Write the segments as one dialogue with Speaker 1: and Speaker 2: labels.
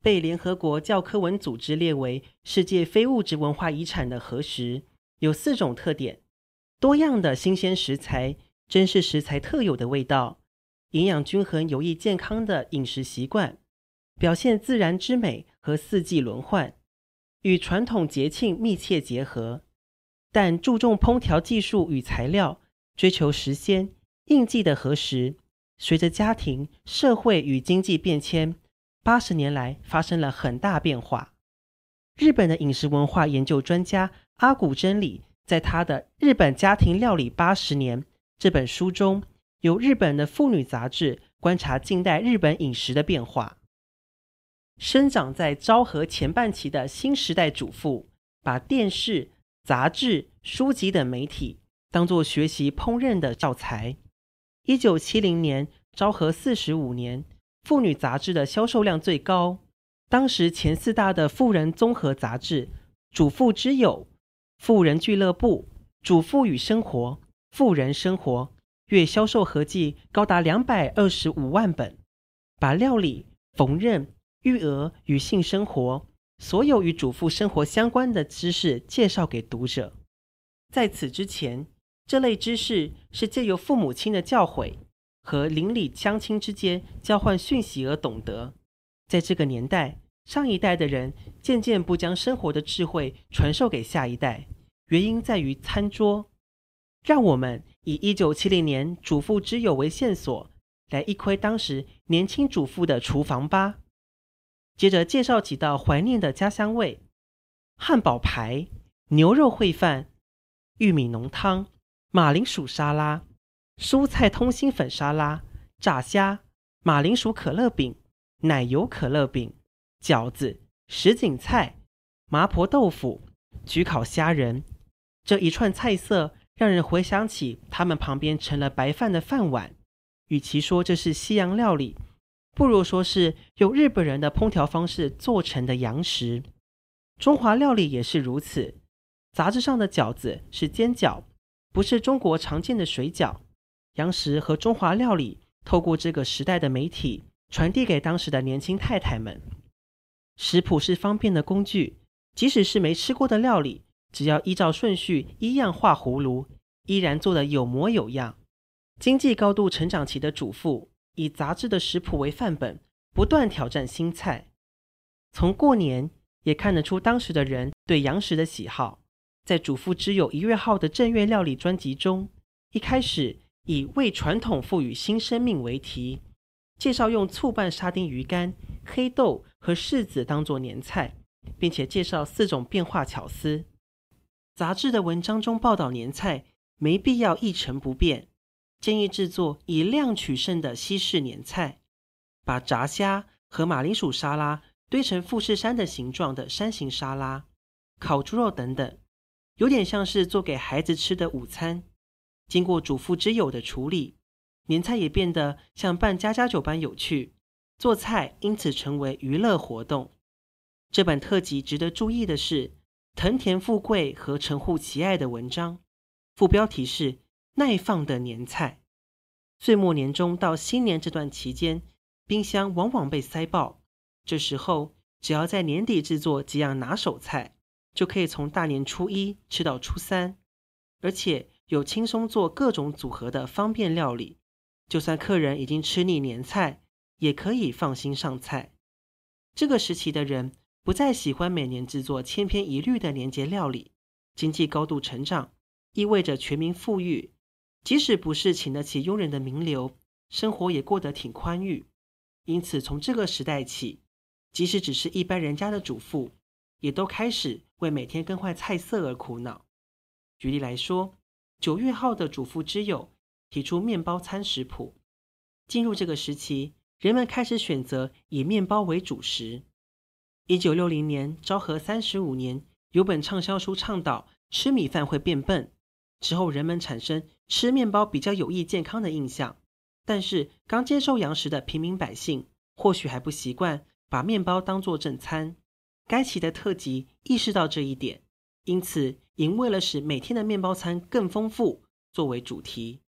Speaker 1: 被联合国教科文组织列为世界非物质文化遗产的核食，有四种特点：多样的新鲜食材，珍视食材特有的味道，营养均衡、有益健康的饮食习惯，表现自然之美和四季轮换，与传统节庆密切结合，但注重烹调技术与材料，追求时鲜应季的核食，随着家庭、社会与经济变迁。八十年来发生了很大变化。日本的饮食文化研究专家阿古真理在他的《日本家庭料理八十年》这本书中，由日本的妇女杂志观察近代日本饮食的变化。生长在昭和前半期的新时代主妇，把电视、杂志、书籍等媒体当作学习烹饪的教材。一九七零年，昭和四十五年。妇女杂志的销售量最高，当时前四大的妇人综合杂志《主妇之友》《妇人俱乐部》《主妇与生活》《妇人生活》月销售合计高达两百二十五万本，把料理、缝纫、育儿与性生活所有与主妇生活相关的知识介绍给读者。在此之前，这类知识是借由父母亲的教诲。和邻里乡亲之间交换讯息而懂得，在这个年代，上一代的人渐渐不将生活的智慧传授给下一代，原因在于餐桌。让我们以一九七零年主妇之友为线索，来一窥当时年轻主妇的厨房吧。接着介绍几道怀念的家乡味：汉堡排、牛肉烩饭、玉米浓汤、马铃薯沙拉。蔬菜通心粉沙拉、炸虾、马铃薯可乐饼、奶油可乐饼、饺子、什锦菜、麻婆豆腐、焗烤虾仁，这一串菜色让人回想起他们旁边盛了白饭的饭碗。与其说这是西洋料理，不如说是用日本人的烹调方式做成的洋食。中华料理也是如此。杂志上的饺子是煎饺，不是中国常见的水饺。洋食和中华料理透过这个时代的媒体传递给当时的年轻太太们。食谱是方便的工具，即使是没吃过的料理，只要依照顺序一样画葫芦，依然做得有模有样。经济高度成长期的主妇以杂志的食谱为范本，不断挑战新菜。从过年也看得出当时的人对洋食的喜好。在《主妇之友》一月号的正月料理专辑中，一开始。以为传统赋予新生命为题，介绍用醋拌沙丁鱼干、黑豆和柿子当做年菜，并且介绍四种变化巧思。杂志的文章中报道年菜，没必要一成不变，建议制作以量取胜的西式年菜，把炸虾和马铃薯沙拉堆成富士山的形状的山形沙拉，烤猪肉等等，有点像是做给孩子吃的午餐。经过主妇之友的处理，年菜也变得像办家家酒般有趣，做菜因此成为娱乐活动。这本特辑值得注意的是，藤田富贵和神户奇爱的文章，副标题是“耐放的年菜”。岁末年终到新年这段期间，冰箱往往被塞爆，这时候只要在年底制作几样拿手菜，就可以从大年初一吃到初三，而且。有轻松做各种组合的方便料理，就算客人已经吃腻年菜，也可以放心上菜。这个时期的人不再喜欢每年制作千篇一律的年节料理，经济高度成长意味着全民富裕，即使不是请得起佣人的名流，生活也过得挺宽裕。因此，从这个时代起，即使只是一般人家的主妇，也都开始为每天更换菜色而苦恼。举例来说，九月号的主妇之友提出面包餐食谱。进入这个时期，人们开始选择以面包为主食。一九六零年，昭和三十五年，有本畅销书倡导吃米饭会变笨。之后，人们产生吃面包比较有益健康的印象。但是，刚接受洋食的平民百姓或许还不习惯把面包当作正餐。该期的特辑意识到这一点，因此应为了使每天的面包餐更丰富，作为主题，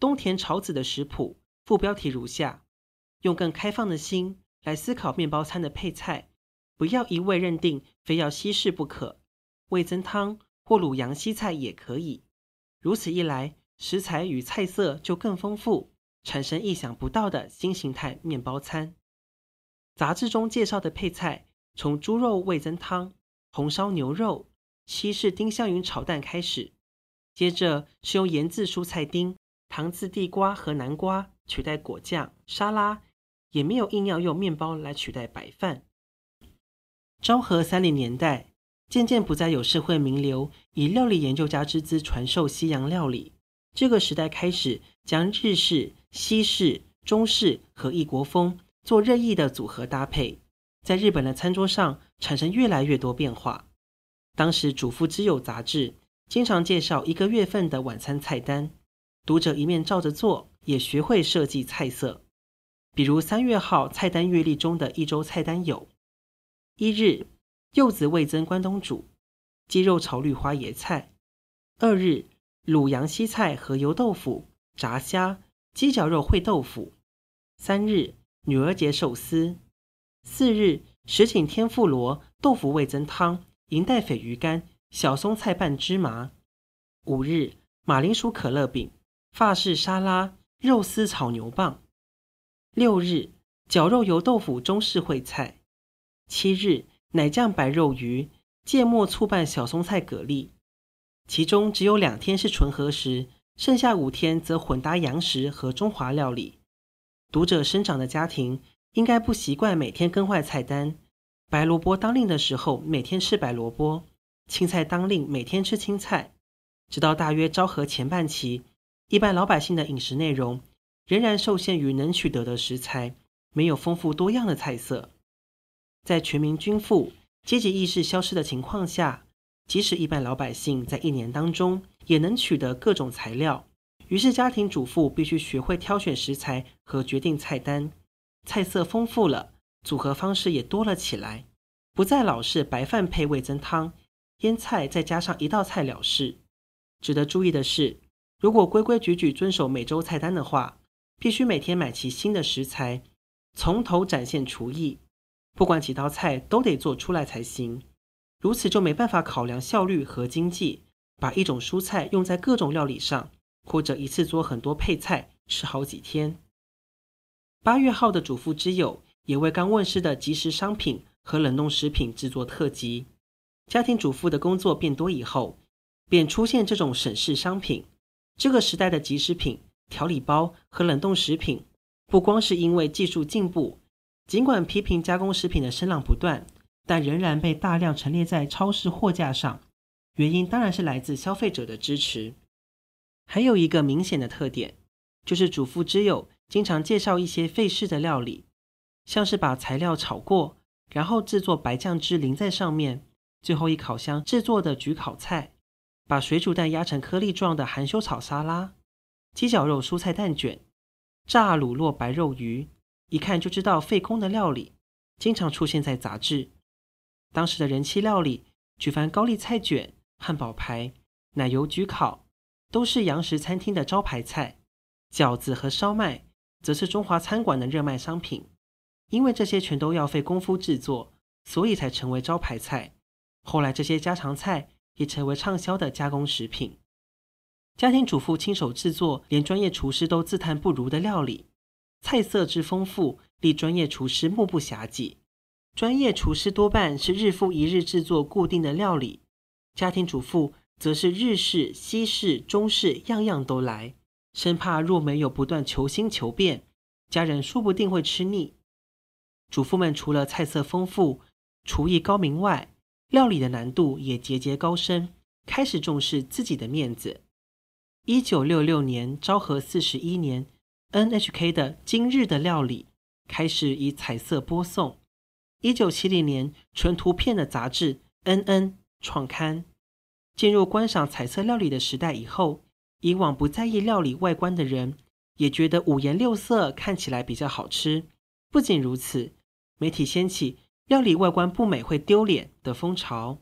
Speaker 1: 东田朝子的食谱副标题如下：用更开放的心来思考面包餐的配菜，不要一味认定非要西式不可，味增汤或卤洋西菜也可以。如此一来，食材与菜色就更丰富，产生意想不到的新形态面包餐。杂志中介绍的配菜，从猪肉味增汤、红烧牛肉、西式丁香云炒蛋开始，接着是用盐渍蔬菜丁、糖渍地瓜和南瓜取代果酱、沙拉，也没有硬要用面包来取代白饭。昭和三零年代，渐渐不再有社会名流以料理研究家之姿传授西洋料理。这个时代开始将日式、西式、中式和异国风做任意的组合搭配，在日本的餐桌上产生越来越多变化。当时《主妇之友》杂志经常介绍一个月份的晚餐菜单，读者一面照着做，也学会设计菜色。比如三月号菜单月历中的一周菜单有：一日柚子味增关东煮，鸡肉炒绿花椰菜；二日。卤洋西菜和油豆腐、炸虾、鸡绞肉烩豆腐。三日女儿节寿司。四日石井天妇罗豆腐味增汤、银带鯡鱼干、小松菜拌芝麻。五日马铃薯可乐饼、法式沙拉、肉丝炒牛蒡。六日绞肉油豆腐中式烩菜。七日奶酱白肉鱼、芥末醋拌小松菜蛤蜊。其中只有两天是纯和食，剩下五天则混搭洋食和中华料理。读者生长的家庭应该不习惯每天更换菜单。白萝卜当令的时候，每天吃白萝卜；青菜当令，每天吃青菜。直到大约昭和前半期，一般老百姓的饮食内容仍然受限于能取得的食材，没有丰富多样的菜色。在全民均富、阶级意识消失的情况下。即使一般老百姓在一年当中也能取得各种材料，于是家庭主妇必须学会挑选食材和决定菜单。菜色丰富了，组合方式也多了起来，不再老是白饭配味增汤，腌菜再加上一道菜了事。值得注意的是，如果规规矩矩遵守每周菜单的话，必须每天买齐新的食材，从头展现厨艺，不管几道菜都得做出来才行。如此就没办法考量效率和经济，把一种蔬菜用在各种料理上，或者一次做很多配菜吃好几天。八月号的主妇之友也为刚问世的即食商品和冷冻食品制作特辑。家庭主妇的工作变多以后，便出现这种省事商品。这个时代的即食品、调理包和冷冻食品，不光是因为技术进步，尽管批评加工食品的声浪不断。但仍然被大量陈列在超市货架上，原因当然是来自消费者的支持。还有一个明显的特点，就是主妇之友经常介绍一些费事的料理，像是把材料炒过，然后制作白酱汁淋在上面，最后一烤箱制作的焗烤菜，把水煮蛋压成颗粒状的含羞草沙拉，鸡绞肉蔬菜蛋卷，炸卤酪白肉鱼，一看就知道费工的料理，经常出现在杂志。当时的人气料理，举凡高丽菜卷、汉堡排、奶油焗烤，都是洋食餐厅的招牌菜；饺子和烧麦，则是中华餐馆的热卖商品。因为这些全都要费功夫制作，所以才成为招牌菜。后来，这些家常菜也成为畅销的加工食品。家庭主妇亲手制作，连专业厨师都自叹不如的料理，菜色之丰富，令专业厨师目不暇给。专业厨师多半是日复一日制作固定的料理，家庭主妇则是日式、西式、中式，样样都来，生怕若没有不断求新求变，家人说不定会吃腻。主妇们除了菜色丰富、厨艺高明外，料理的难度也节节高升，开始重视自己的面子。一九六六年，昭和四十一年，NHK 的《今日的料理》开始以彩色播送。一九七零年，纯图片的杂志《N N》创刊。进入观赏彩色料理的时代以后，以往不在意料理外观的人，也觉得五颜六色看起来比较好吃。不仅如此，媒体掀起料理外观不美会丢脸的风潮。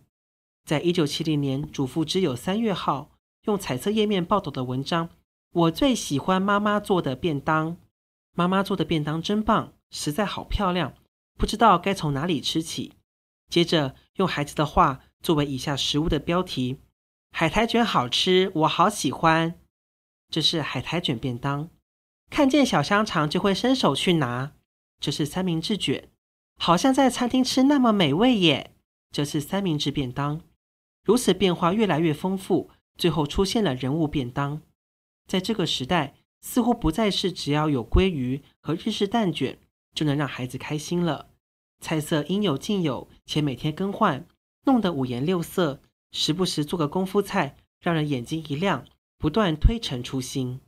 Speaker 1: 在一九七零年，主妇之友三月号用彩色页面报道的文章，我最喜欢妈妈做的便当。妈妈做的便当真棒，实在好漂亮，不知道该从哪里吃起。接着用孩子的话作为以下食物的标题：海苔卷好吃，我好喜欢。这是海苔卷便当。看见小香肠就会伸手去拿。这是三明治卷，好像在餐厅吃那么美味耶。这是三明治便当。如此变化越来越丰富，最后出现了人物便当。在这个时代。似乎不再是只要有鲑鱼和日式蛋卷就能让孩子开心了。菜色应有尽有，且每天更换，弄得五颜六色，时不时做个功夫菜，让人眼睛一亮，不断推陈出新。